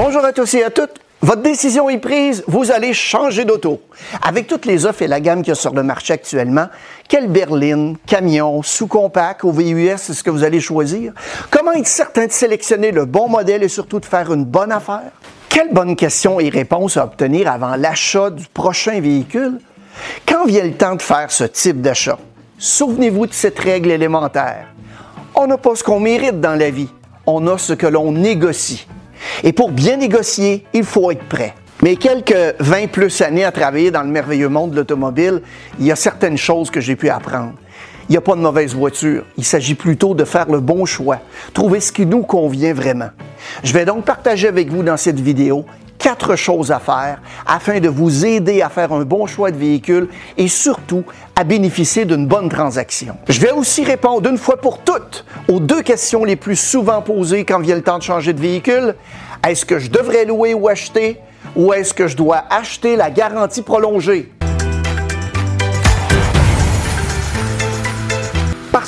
Bonjour à tous et à toutes. Votre décision est prise, vous allez changer d'auto. Avec toutes les offres et la gamme qu'il y a sur le marché actuellement, quelle berline, camion, sous-compact ou VUS est ce que vous allez choisir? Comment être certain de sélectionner le bon modèle et surtout de faire une bonne affaire? Quelles bonnes questions et réponses à obtenir avant l'achat du prochain véhicule? Quand vient le temps de faire ce type d'achat? Souvenez-vous de cette règle élémentaire. On n'a pas ce qu'on mérite dans la vie, on a ce que l'on négocie. Et pour bien négocier, il faut être prêt. Mais quelques 20 plus années à travailler dans le merveilleux monde de l'automobile, il y a certaines choses que j'ai pu apprendre. Il n'y a pas de mauvaise voiture. Il s'agit plutôt de faire le bon choix, trouver ce qui nous convient vraiment. Je vais donc partager avec vous dans cette vidéo quatre choses à faire afin de vous aider à faire un bon choix de véhicule et surtout à bénéficier d'une bonne transaction. Je vais aussi répondre une fois pour toutes aux deux questions les plus souvent posées quand vient le temps de changer de véhicule. Est-ce que je devrais louer ou acheter? Ou est-ce que je dois acheter la garantie prolongée?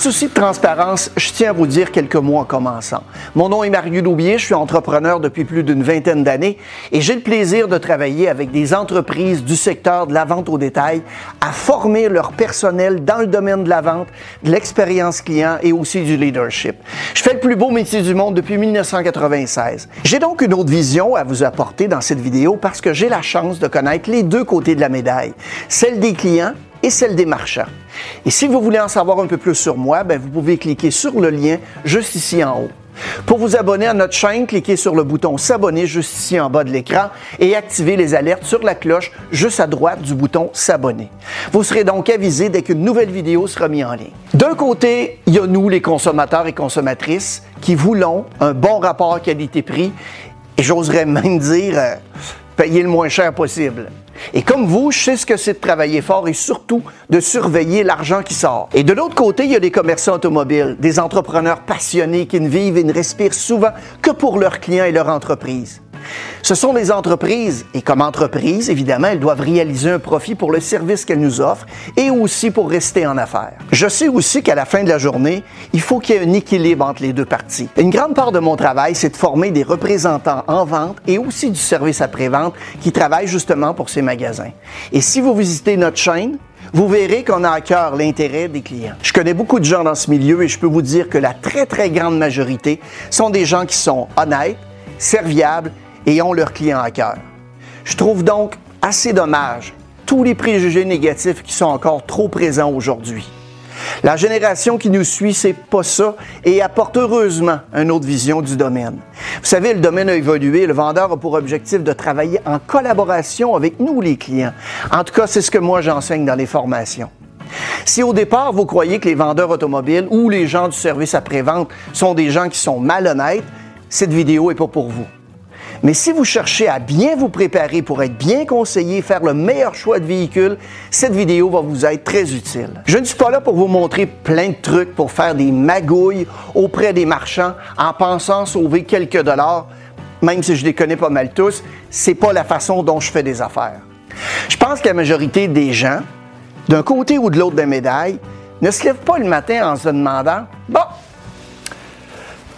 Souci de transparence, je tiens à vous dire quelques mots en commençant. Mon nom est Mario Loubier, je suis entrepreneur depuis plus d'une vingtaine d'années et j'ai le plaisir de travailler avec des entreprises du secteur de la vente au détail à former leur personnel dans le domaine de la vente, de l'expérience client et aussi du leadership. Je fais le plus beau métier du monde depuis 1996. J'ai donc une autre vision à vous apporter dans cette vidéo parce que j'ai la chance de connaître les deux côtés de la médaille, celle des clients et celle des marchands. Et si vous voulez en savoir un peu plus sur moi, ben, vous pouvez cliquer sur le lien juste ici en haut. Pour vous abonner à notre chaîne, cliquez sur le bouton S'abonner juste ici en bas de l'écran et activez les alertes sur la cloche juste à droite du bouton S'abonner. Vous serez donc avisé dès qu'une nouvelle vidéo sera mise en ligne. D'un côté, il y a nous, les consommateurs et consommatrices, qui voulons un bon rapport qualité-prix et j'oserais même dire euh, payer le moins cher possible. Et comme vous, je sais ce que c'est de travailler fort et surtout de surveiller l'argent qui sort. Et de l'autre côté, il y a des commerçants automobiles, des entrepreneurs passionnés qui ne vivent et ne respirent souvent que pour leurs clients et leur entreprise. Ce sont les entreprises, et comme entreprises, évidemment, elles doivent réaliser un profit pour le service qu'elles nous offrent et aussi pour rester en affaires. Je sais aussi qu'à la fin de la journée, il faut qu'il y ait un équilibre entre les deux parties. Une grande part de mon travail, c'est de former des représentants en vente et aussi du service après-vente qui travaillent justement pour ces magasins. Et si vous visitez notre chaîne, vous verrez qu'on a à cœur l'intérêt des clients. Je connais beaucoup de gens dans ce milieu et je peux vous dire que la très très grande majorité sont des gens qui sont honnêtes, serviables et ont leurs clients à cœur. Je trouve donc assez dommage tous les préjugés négatifs qui sont encore trop présents aujourd'hui. La génération qui nous suit, c'est pas ça et apporte heureusement une autre vision du domaine. Vous savez, le domaine a évolué. Le vendeur a pour objectif de travailler en collaboration avec nous, les clients. En tout cas, c'est ce que moi j'enseigne dans les formations. Si au départ vous croyez que les vendeurs automobiles ou les gens du service après-vente sont des gens qui sont malhonnêtes, cette vidéo est pas pour vous. Mais si vous cherchez à bien vous préparer pour être bien conseillé, faire le meilleur choix de véhicule, cette vidéo va vous être très utile. Je ne suis pas là pour vous montrer plein de trucs pour faire des magouilles auprès des marchands en pensant sauver quelques dollars, même si je les connais pas mal tous, c'est pas la façon dont je fais des affaires. Je pense que la majorité des gens, d'un côté ou de l'autre de la ne se lèvent pas le matin en se demandant Bon,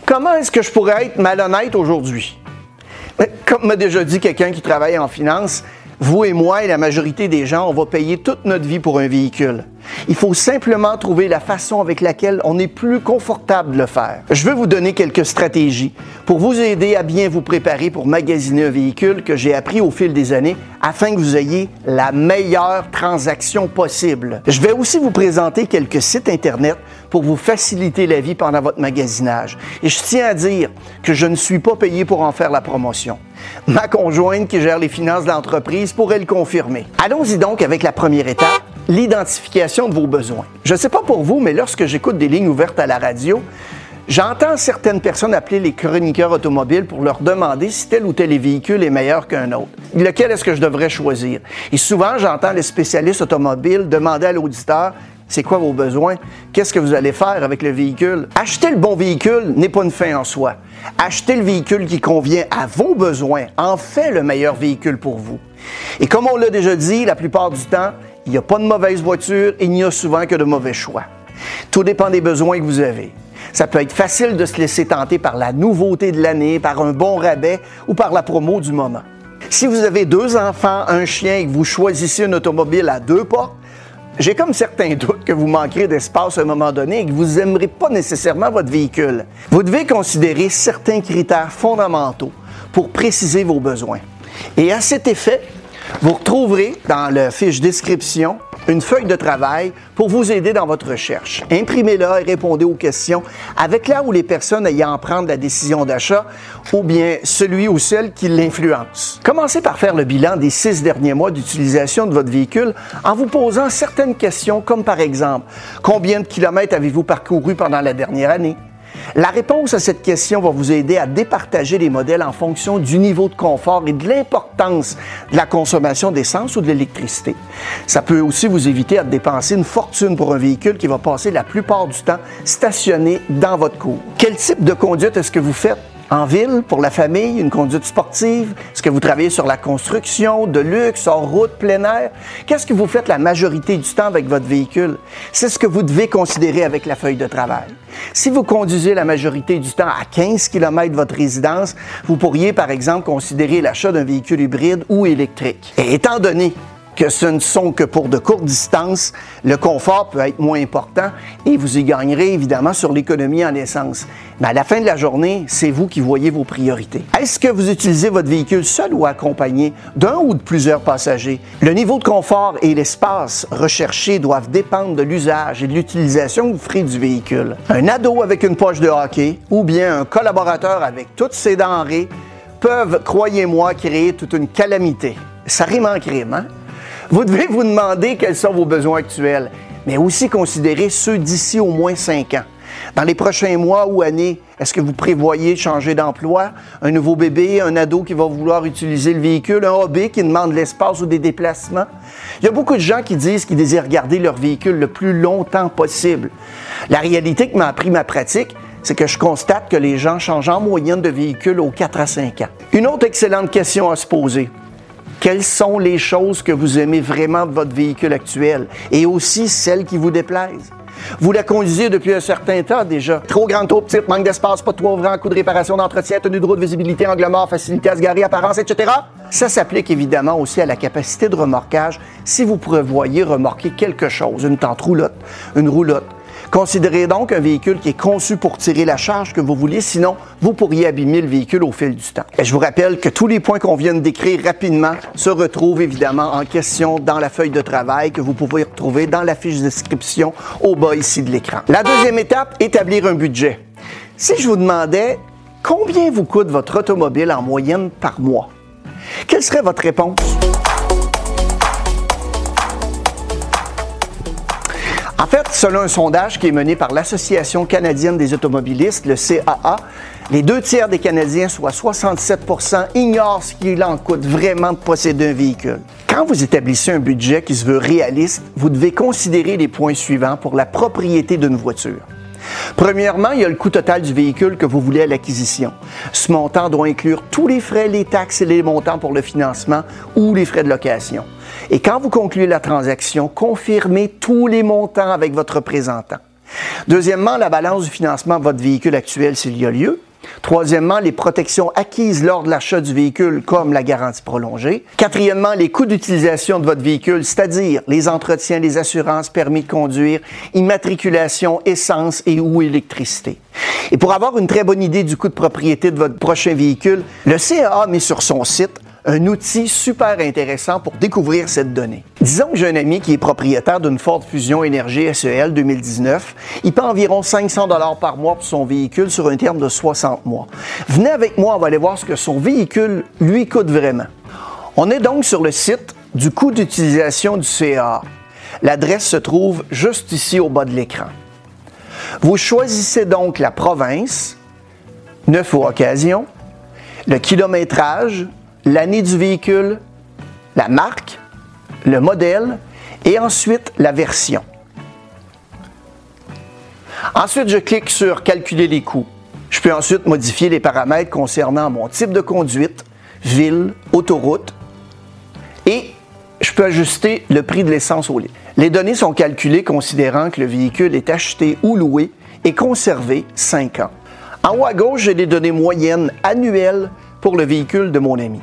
comment est-ce que je pourrais être malhonnête aujourd'hui? Comme m'a déjà dit quelqu'un qui travaille en finance, vous et moi et la majorité des gens, on va payer toute notre vie pour un véhicule. Il faut simplement trouver la façon avec laquelle on est plus confortable de le faire. Je veux vous donner quelques stratégies pour vous aider à bien vous préparer pour magasiner un véhicule que j'ai appris au fil des années afin que vous ayez la meilleure transaction possible. Je vais aussi vous présenter quelques sites Internet pour vous faciliter la vie pendant votre magasinage. Et je tiens à dire que je ne suis pas payé pour en faire la promotion. Ma conjointe qui gère les finances de l'entreprise pourrait le confirmer. Allons-y donc avec la première étape, l'identification vos besoins. Je ne sais pas pour vous, mais lorsque j'écoute des lignes ouvertes à la radio, J'entends certaines personnes appeler les chroniqueurs automobiles pour leur demander si tel ou tel véhicule est meilleur qu'un autre. Lequel est-ce que je devrais choisir? Et souvent, j'entends les spécialistes automobiles demander à l'auditeur c'est quoi vos besoins? Qu'est-ce que vous allez faire avec le véhicule? Acheter le bon véhicule n'est pas une fin en soi. Acheter le véhicule qui convient à vos besoins en fait le meilleur véhicule pour vous. Et comme on l'a déjà dit, la plupart du temps, il n'y a pas de mauvaise voiture il n'y a souvent que de mauvais choix. Tout dépend des besoins que vous avez. Ça peut être facile de se laisser tenter par la nouveauté de l'année, par un bon rabais ou par la promo du moment. Si vous avez deux enfants, un chien et que vous choisissez une automobile à deux portes, j'ai comme certains doutes que vous manquerez d'espace à un moment donné et que vous n'aimerez pas nécessairement votre véhicule. Vous devez considérer certains critères fondamentaux pour préciser vos besoins. Et à cet effet, vous retrouverez dans la fiche description une feuille de travail pour vous aider dans votre recherche. Imprimez-la et répondez aux questions avec là où les personnes ayant à prendre la décision d'achat ou bien celui ou celle qui l'influence. Commencez par faire le bilan des six derniers mois d'utilisation de votre véhicule en vous posant certaines questions comme par exemple, combien de kilomètres avez-vous parcouru pendant la dernière année? La réponse à cette question va vous aider à départager les modèles en fonction du niveau de confort et de l'importance de la consommation d'essence ou de l'électricité. Ça peut aussi vous éviter à dépenser une fortune pour un véhicule qui va passer la plupart du temps stationné dans votre cour. Quel type de conduite est-ce que vous faites? En ville, pour la famille, une conduite sportive? Est-ce que vous travaillez sur la construction, de luxe, en route, plein air? Qu'est-ce que vous faites la majorité du temps avec votre véhicule? C'est ce que vous devez considérer avec la feuille de travail. Si vous conduisez la majorité du temps à 15 km de votre résidence, vous pourriez par exemple considérer l'achat d'un véhicule hybride ou électrique. Et étant donné que ce ne sont que pour de courtes distances, le confort peut être moins important et vous y gagnerez évidemment sur l'économie en essence. Mais à la fin de la journée, c'est vous qui voyez vos priorités. Est-ce que vous utilisez votre véhicule seul ou accompagné d'un ou de plusieurs passagers? Le niveau de confort et l'espace recherché doivent dépendre de l'usage et de l'utilisation que vous ferez du véhicule. Un ado avec une poche de hockey ou bien un collaborateur avec toutes ses denrées peuvent, croyez-moi, créer toute une calamité. Ça rime en crime, hein? Vous devez vous demander quels sont vos besoins actuels, mais aussi considérer ceux d'ici au moins cinq ans. Dans les prochains mois ou années, est-ce que vous prévoyez changer d'emploi, un nouveau bébé, un ado qui va vouloir utiliser le véhicule, un hobby qui demande l'espace ou des déplacements? Il y a beaucoup de gens qui disent qu'ils désirent garder leur véhicule le plus longtemps possible. La réalité que m'a appris ma pratique, c'est que je constate que les gens changent en moyenne de véhicule aux 4 à 5 ans. Une autre excellente question à se poser. Quelles sont les choses que vous aimez vraiment de votre véhicule actuel? Et aussi celles qui vous déplaisent? Vous la conduisez depuis un certain temps déjà. Trop grande, trop petite, manque d'espace, pas de toit ouvrant, coût de réparation, d'entretien, tenue de route, visibilité, angle mort, facilité à se garer, apparence, etc. Ça s'applique évidemment aussi à la capacité de remorquage si vous prévoyez remorquer quelque chose, une tente roulotte, une roulotte, Considérez donc un véhicule qui est conçu pour tirer la charge que vous voulez, sinon vous pourriez abîmer le véhicule au fil du temps. Et je vous rappelle que tous les points qu'on vient de décrire rapidement se retrouvent évidemment en question dans la feuille de travail que vous pouvez retrouver dans la fiche de description au bas ici de l'écran. La deuxième étape, établir un budget. Si je vous demandais combien vous coûte votre automobile en moyenne par mois, quelle serait votre réponse? En fait, selon un sondage qui est mené par l'Association canadienne des automobilistes, le CAA, les deux tiers des Canadiens, soit 67% ignorent ce qu'il en coûte vraiment de posséder un véhicule. Quand vous établissez un budget qui se veut réaliste, vous devez considérer les points suivants pour la propriété d'une voiture. Premièrement, il y a le coût total du véhicule que vous voulez à l'acquisition. Ce montant doit inclure tous les frais, les taxes et les montants pour le financement ou les frais de location. Et quand vous concluez la transaction, confirmez tous les montants avec votre représentant. Deuxièmement, la balance du financement de votre véhicule actuel s'il y a lieu. Troisièmement, les protections acquises lors de l'achat du véhicule, comme la garantie prolongée. Quatrièmement, les coûts d'utilisation de votre véhicule, c'est-à-dire les entretiens, les assurances, permis de conduire, immatriculation, essence et ou électricité. Et pour avoir une très bonne idée du coût de propriété de votre prochain véhicule, le CAA met sur son site un outil super intéressant pour découvrir cette donnée. Disons que j'ai un ami qui est propriétaire d'une Ford Fusion Énergie SEL 2019. Il paie environ 500 dollars par mois pour son véhicule sur un terme de 60 mois. Venez avec moi, on va aller voir ce que son véhicule lui coûte vraiment. On est donc sur le site du coût d'utilisation du CA. L'adresse se trouve juste ici au bas de l'écran. Vous choisissez donc la province, neuf ou occasion, le kilométrage, l'année du véhicule, la marque, le modèle et ensuite la version. Ensuite, je clique sur Calculer les coûts. Je peux ensuite modifier les paramètres concernant mon type de conduite, ville, autoroute et je peux ajuster le prix de l'essence au litre. Les données sont calculées considérant que le véhicule est acheté ou loué et conservé 5 ans. En haut à gauche, j'ai les données moyennes annuelles pour le véhicule de mon ami.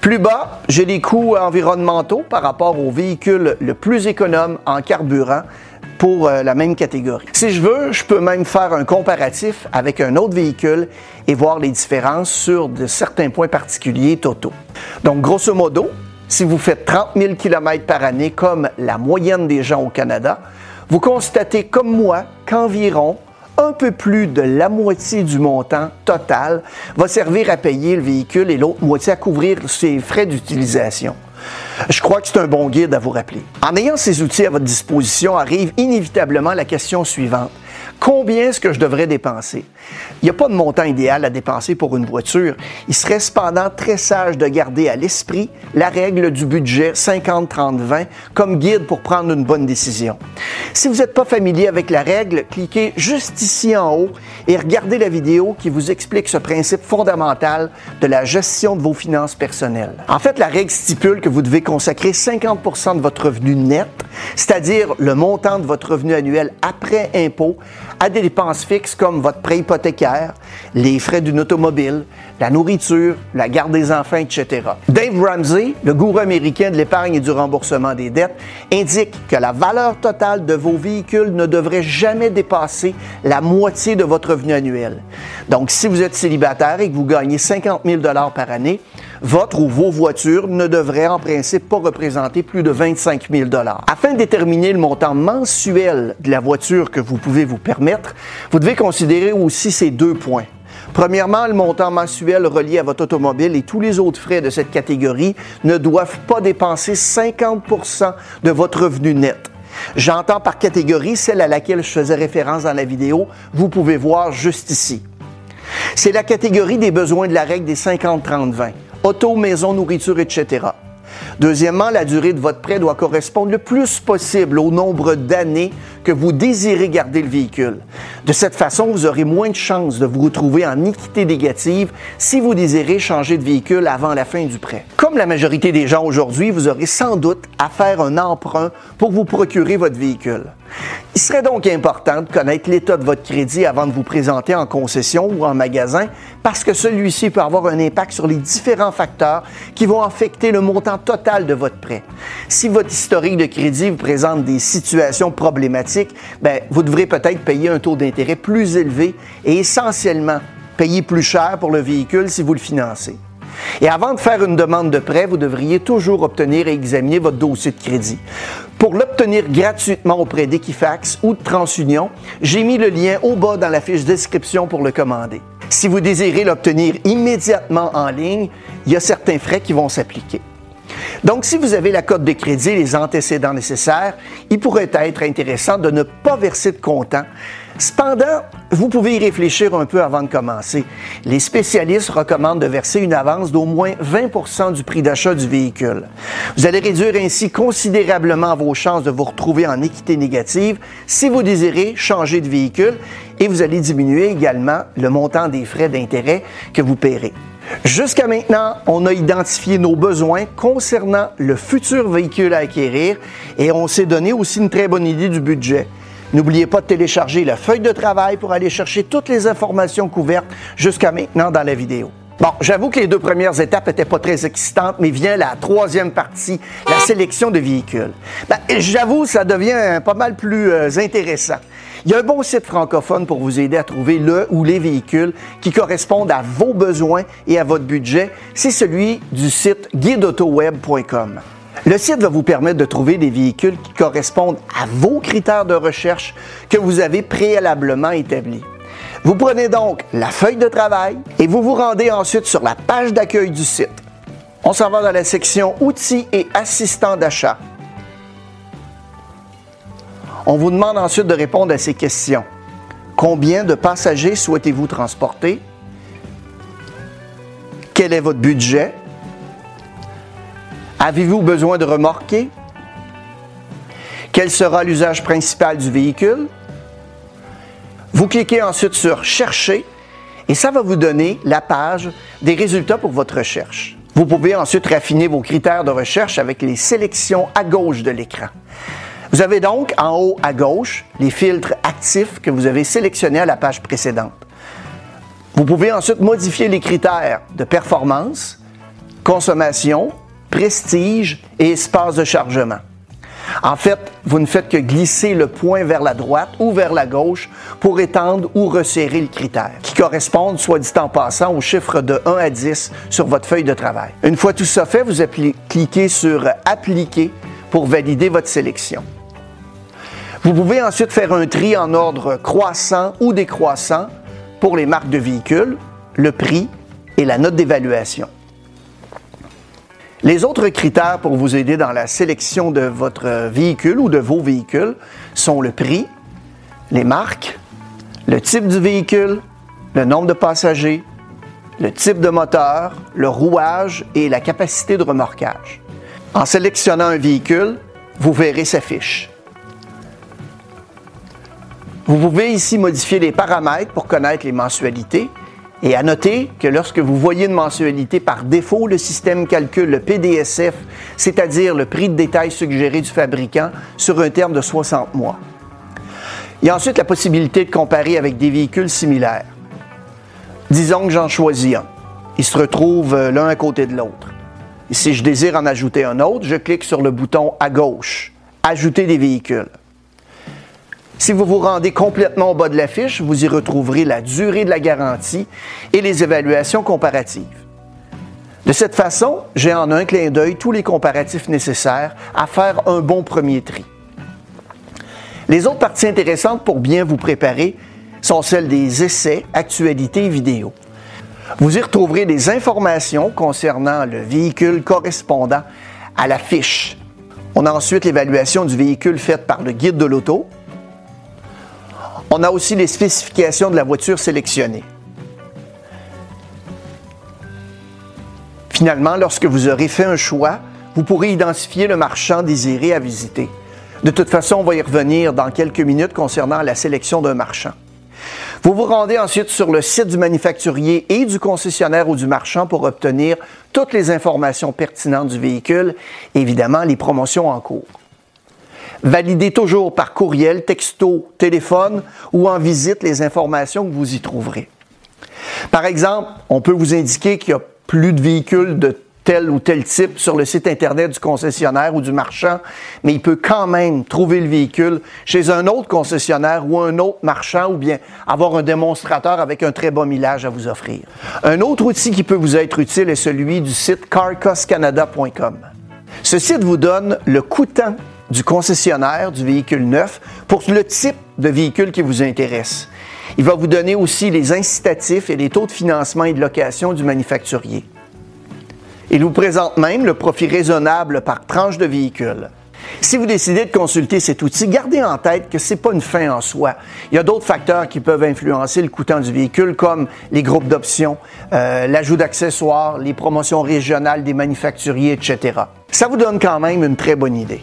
Plus bas, j'ai les coûts environnementaux par rapport au véhicule le plus économe en carburant pour euh, la même catégorie. Si je veux, je peux même faire un comparatif avec un autre véhicule et voir les différences sur de certains points particuliers totaux. Donc, grosso modo, si vous faites 30 000 km par année comme la moyenne des gens au Canada, vous constatez comme moi qu'environ un peu plus de la moitié du montant total va servir à payer le véhicule et l'autre moitié à couvrir ses frais d'utilisation. Je crois que c'est un bon guide à vous rappeler. En ayant ces outils à votre disposition arrive inévitablement la question suivante. Combien est-ce que je devrais dépenser? Il n'y a pas de montant idéal à dépenser pour une voiture. Il serait cependant très sage de garder à l'esprit la règle du budget 50-30-20 comme guide pour prendre une bonne décision. Si vous n'êtes pas familier avec la règle, cliquez juste ici en haut et regardez la vidéo qui vous explique ce principe fondamental de la gestion de vos finances personnelles. En fait, la règle stipule que vous devez consacrer 50% de votre revenu net, c'est-à-dire le montant de votre revenu annuel après impôt, à des dépenses fixes comme votre prêt hypothécaire, les frais d'une automobile, la nourriture, la garde des enfants, etc. Dave Ramsey, le gourou américain de l'épargne et du remboursement des dettes, indique que la valeur totale de vos véhicules ne devrait jamais dépasser la moitié de votre revenu annuel. Donc, si vous êtes célibataire et que vous gagnez 50 000 par année, votre ou vos voitures ne devraient en principe pas représenter plus de 25 000 Afin de déterminer le montant mensuel de la voiture que vous pouvez vous permettre, vous devez considérer aussi ces deux points. Premièrement, le montant mensuel relié à votre automobile et tous les autres frais de cette catégorie ne doivent pas dépenser 50% de votre revenu net. J'entends par catégorie celle à laquelle je faisais référence dans la vidéo, vous pouvez voir juste ici. C'est la catégorie des besoins de la règle des 50-30-20 auto, maison, nourriture, etc. Deuxièmement, la durée de votre prêt doit correspondre le plus possible au nombre d'années que vous désirez garder le véhicule. De cette façon, vous aurez moins de chances de vous retrouver en équité négative si vous désirez changer de véhicule avant la fin du prêt. Comme la majorité des gens aujourd'hui, vous aurez sans doute à faire un emprunt pour vous procurer votre véhicule. Il serait donc important de connaître l'état de votre crédit avant de vous présenter en concession ou en magasin parce que celui-ci peut avoir un impact sur les différents facteurs qui vont affecter le montant total de votre prêt. Si votre historique de crédit vous présente des situations problématiques, ben, vous devrez peut-être payer un taux d'intérêt plus élevé et essentiellement payer plus cher pour le véhicule si vous le financez. Et avant de faire une demande de prêt, vous devriez toujours obtenir et examiner votre dossier de crédit. Pour l'obtenir gratuitement auprès d'Equifax ou de TransUnion, j'ai mis le lien au bas dans la fiche description pour le commander. Si vous désirez l'obtenir immédiatement en ligne, il y a certains frais qui vont s'appliquer. Donc, si vous avez la cote de crédit et les antécédents nécessaires, il pourrait être intéressant de ne pas verser de comptant Cependant, vous pouvez y réfléchir un peu avant de commencer. Les spécialistes recommandent de verser une avance d'au moins 20% du prix d'achat du véhicule. Vous allez réduire ainsi considérablement vos chances de vous retrouver en équité négative si vous désirez changer de véhicule et vous allez diminuer également le montant des frais d'intérêt que vous paierez. Jusqu'à maintenant, on a identifié nos besoins concernant le futur véhicule à acquérir et on s'est donné aussi une très bonne idée du budget. N'oubliez pas de télécharger la feuille de travail pour aller chercher toutes les informations couvertes jusqu'à maintenant dans la vidéo. Bon, j'avoue que les deux premières étapes n'étaient pas très excitantes, mais vient la troisième partie, la sélection de véhicules. Ben, j'avoue, ça devient pas mal plus euh, intéressant. Il y a un bon site francophone pour vous aider à trouver le ou les véhicules qui correspondent à vos besoins et à votre budget. C'est celui du site guideautoweb.com. Le site va vous permettre de trouver des véhicules qui correspondent à vos critères de recherche que vous avez préalablement établis. Vous prenez donc la feuille de travail et vous vous rendez ensuite sur la page d'accueil du site. On s'en va dans la section Outils et assistants d'achat. On vous demande ensuite de répondre à ces questions. Combien de passagers souhaitez-vous transporter? Quel est votre budget? Avez-vous besoin de remorquer? Quel sera l'usage principal du véhicule? Vous cliquez ensuite sur Chercher et ça va vous donner la page des résultats pour votre recherche. Vous pouvez ensuite raffiner vos critères de recherche avec les sélections à gauche de l'écran. Vous avez donc en haut à gauche les filtres actif que vous avez sélectionné à la page précédente. Vous pouvez ensuite modifier les critères de performance, consommation, prestige et espace de chargement. En fait, vous ne faites que glisser le point vers la droite ou vers la gauche pour étendre ou resserrer le critère, qui correspondent, soit dit en passant, au chiffre de 1 à 10 sur votre feuille de travail. Une fois tout ça fait, vous cliquez sur Appliquer pour valider votre sélection. Vous pouvez ensuite faire un tri en ordre croissant ou décroissant pour les marques de véhicules, le prix et la note d'évaluation. Les autres critères pour vous aider dans la sélection de votre véhicule ou de vos véhicules sont le prix, les marques, le type du véhicule, le nombre de passagers, le type de moteur, le rouage et la capacité de remorquage. En sélectionnant un véhicule, vous verrez sa fiche. Vous pouvez ici modifier les paramètres pour connaître les mensualités et à noter que lorsque vous voyez une mensualité par défaut, le système calcule le PDSF, c'est-à-dire le prix de détail suggéré du fabricant, sur un terme de 60 mois. Il y a ensuite la possibilité de comparer avec des véhicules similaires. Disons que j'en choisis un. Ils se retrouvent euh, l'un à côté de l'autre. si je désire en ajouter un autre, je clique sur le bouton à gauche, Ajouter des véhicules. Si vous vous rendez complètement au bas de la fiche, vous y retrouverez la durée de la garantie et les évaluations comparatives. De cette façon, j'ai en un clin d'œil tous les comparatifs nécessaires à faire un bon premier tri. Les autres parties intéressantes pour bien vous préparer sont celles des essais, actualités et vidéos. Vous y retrouverez des informations concernant le véhicule correspondant à la fiche. On a ensuite l'évaluation du véhicule faite par le guide de l'auto, on a aussi les spécifications de la voiture sélectionnée. Finalement, lorsque vous aurez fait un choix, vous pourrez identifier le marchand désiré à visiter. De toute façon, on va y revenir dans quelques minutes concernant la sélection d'un marchand. Vous vous rendez ensuite sur le site du manufacturier et du concessionnaire ou du marchand pour obtenir toutes les informations pertinentes du véhicule, évidemment les promotions en cours. Validez toujours par courriel, texto, téléphone ou en visite les informations que vous y trouverez. Par exemple, on peut vous indiquer qu'il y a plus de véhicules de tel ou tel type sur le site Internet du concessionnaire ou du marchand, mais il peut quand même trouver le véhicule chez un autre concessionnaire ou un autre marchand ou bien avoir un démonstrateur avec un très bon millage à vous offrir. Un autre outil qui peut vous être utile est celui du site carcoscanada.com. Ce site vous donne le coûtant du concessionnaire du véhicule neuf pour le type de véhicule qui vous intéresse. Il va vous donner aussi les incitatifs et les taux de financement et de location du manufacturier. Il vous présente même le profit raisonnable par tranche de véhicule. Si vous décidez de consulter cet outil, gardez en tête que ce n'est pas une fin en soi. Il y a d'autres facteurs qui peuvent influencer le coûtant du véhicule, comme les groupes d'options, euh, l'ajout d'accessoires, les promotions régionales des manufacturiers, etc. Ça vous donne quand même une très bonne idée.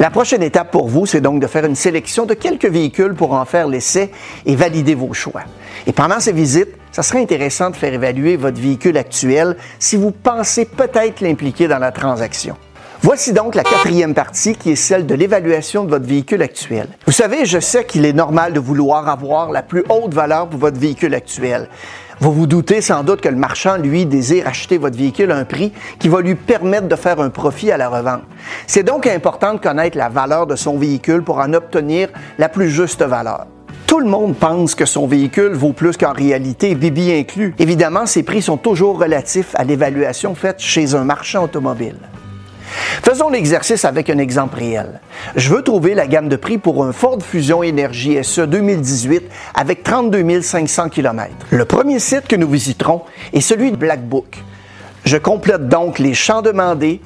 La prochaine étape pour vous, c'est donc de faire une sélection de quelques véhicules pour en faire l'essai et valider vos choix. Et pendant ces visites, ça serait intéressant de faire évaluer votre véhicule actuel si vous pensez peut-être l'impliquer dans la transaction. Voici donc la quatrième partie qui est celle de l'évaluation de votre véhicule actuel. Vous savez, je sais qu'il est normal de vouloir avoir la plus haute valeur pour votre véhicule actuel. Vous vous doutez sans doute que le marchand, lui, désire acheter votre véhicule à un prix qui va lui permettre de faire un profit à la revente. C'est donc important de connaître la valeur de son véhicule pour en obtenir la plus juste valeur. Tout le monde pense que son véhicule vaut plus qu'en réalité, Bibi inclus. Évidemment, ces prix sont toujours relatifs à l'évaluation faite chez un marchand automobile. Faisons l'exercice avec un exemple réel. Je veux trouver la gamme de prix pour un Ford Fusion Énergie SE 2018 avec 32 500 km. Le premier site que nous visiterons est celui de Black Book. Je complète donc les champs demandés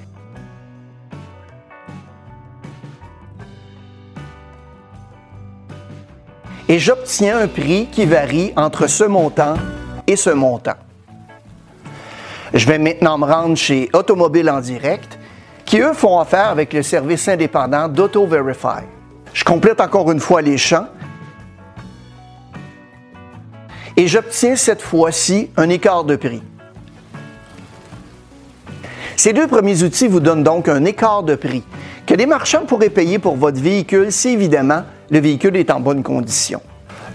et j'obtiens un prix qui varie entre ce montant et ce montant. Je vais maintenant me rendre chez Automobile en direct qui eux font affaire avec le service indépendant d'AutoVerify. Je complète encore une fois les champs et j'obtiens cette fois-ci un écart de prix. Ces deux premiers outils vous donnent donc un écart de prix que les marchands pourraient payer pour votre véhicule si évidemment le véhicule est en bonne condition.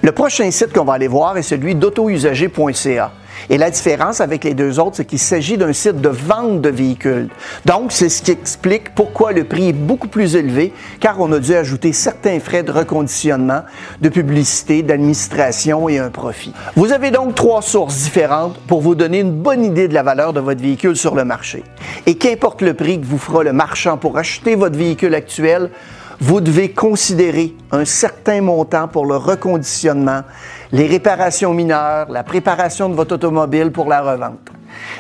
Le prochain site qu'on va aller voir est celui d'autousager.ca. Et la différence avec les deux autres, c'est qu'il s'agit d'un site de vente de véhicules. Donc, c'est ce qui explique pourquoi le prix est beaucoup plus élevé, car on a dû ajouter certains frais de reconditionnement, de publicité, d'administration et un profit. Vous avez donc trois sources différentes pour vous donner une bonne idée de la valeur de votre véhicule sur le marché. Et qu'importe le prix que vous fera le marchand pour acheter votre véhicule actuel, vous devez considérer un certain montant pour le reconditionnement, les réparations mineures, la préparation de votre automobile pour la revente.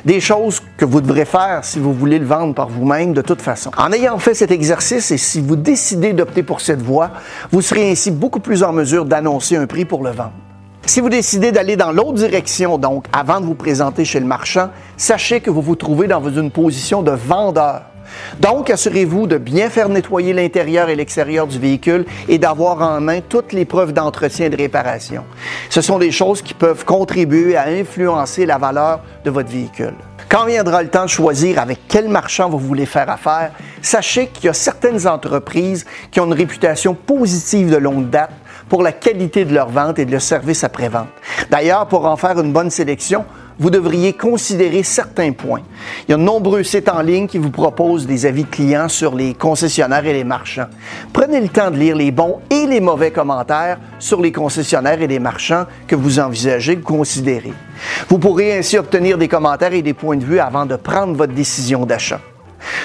Des choses que vous devrez faire si vous voulez le vendre par vous-même de toute façon. En ayant fait cet exercice et si vous décidez d'opter pour cette voie, vous serez ainsi beaucoup plus en mesure d'annoncer un prix pour le vendre. Si vous décidez d'aller dans l'autre direction, donc avant de vous présenter chez le marchand, sachez que vous vous trouvez dans une position de vendeur. Donc, assurez-vous de bien faire nettoyer l'intérieur et l'extérieur du véhicule et d'avoir en main toutes les preuves d'entretien et de réparation. Ce sont des choses qui peuvent contribuer à influencer la valeur de votre véhicule. Quand viendra le temps de choisir avec quel marchand vous voulez faire affaire, sachez qu'il y a certaines entreprises qui ont une réputation positive de longue date pour la qualité de leur vente et de leur service après-vente. D'ailleurs, pour en faire une bonne sélection, vous devriez considérer certains points. Il y a de nombreux sites en ligne qui vous proposent des avis de clients sur les concessionnaires et les marchands. Prenez le temps de lire les bons et les mauvais commentaires sur les concessionnaires et les marchands que vous envisagez de considérer. Vous pourrez ainsi obtenir des commentaires et des points de vue avant de prendre votre décision d'achat.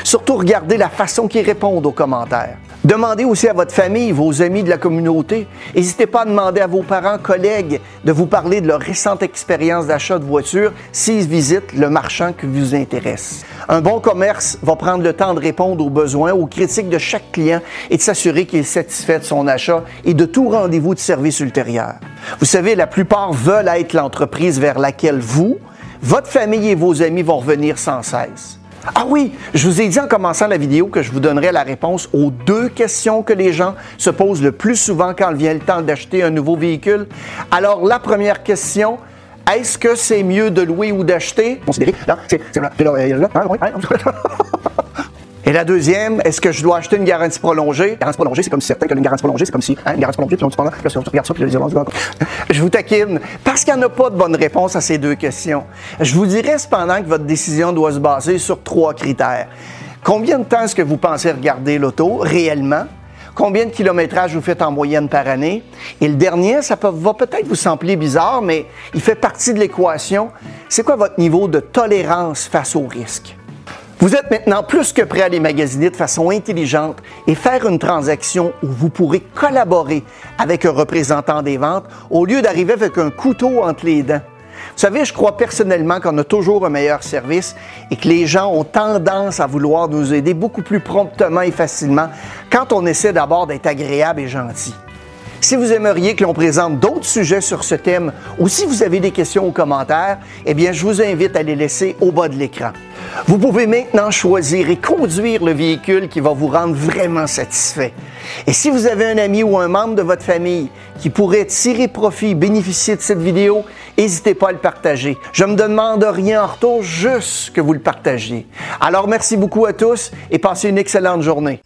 Surtout, regardez la façon qu'ils répondent aux commentaires. Demandez aussi à votre famille, vos amis de la communauté. N'hésitez pas à demander à vos parents, collègues de vous parler de leur récente expérience d'achat de voiture s'ils visitent le marchand qui vous intéresse. Un bon commerce va prendre le temps de répondre aux besoins, aux critiques de chaque client et de s'assurer qu'il est satisfait de son achat et de tout rendez-vous de service ultérieur. Vous savez, la plupart veulent être l'entreprise vers laquelle vous, votre famille et vos amis vont revenir sans cesse. Ah oui, je vous ai dit en commençant la vidéo que je vous donnerais la réponse aux deux questions que les gens se posent le plus souvent quand vient le temps d'acheter un nouveau véhicule. Alors, la première question, est-ce que c'est mieux de louer ou d'acheter? Et la deuxième, est-ce que je dois acheter une garantie prolongée? Garantie prolongée, c'est comme si certain que une garantie prolongée, c'est comme si, hein, une garantie prolongée, puis on tu là, tu regardes ça, puis je vous taquine. Parce qu'il n'y en a pas de bonne réponse à ces deux questions. Je vous dirais cependant que votre décision doit se baser sur trois critères. Combien de temps est-ce que vous pensez regarder l'auto réellement? Combien de kilométrage vous faites en moyenne par année? Et le dernier, ça va peut-être vous sembler bizarre, mais il fait partie de l'équation. C'est quoi votre niveau de tolérance face au risque? Vous êtes maintenant plus que prêt à les magasiner de façon intelligente et faire une transaction où vous pourrez collaborer avec un représentant des ventes au lieu d'arriver avec un couteau entre les dents. Vous savez, je crois personnellement qu'on a toujours un meilleur service et que les gens ont tendance à vouloir nous aider beaucoup plus promptement et facilement quand on essaie d'abord d'être agréable et gentil. Si vous aimeriez que l'on présente d'autres sujets sur ce thème ou si vous avez des questions ou commentaires, eh je vous invite à les laisser au bas de l'écran. Vous pouvez maintenant choisir et conduire le véhicule qui va vous rendre vraiment satisfait. Et si vous avez un ami ou un membre de votre famille qui pourrait tirer profit, bénéficier de cette vidéo, n'hésitez pas à le partager. Je ne me demande rien en retour, juste que vous le partagiez. Alors merci beaucoup à tous et passez une excellente journée.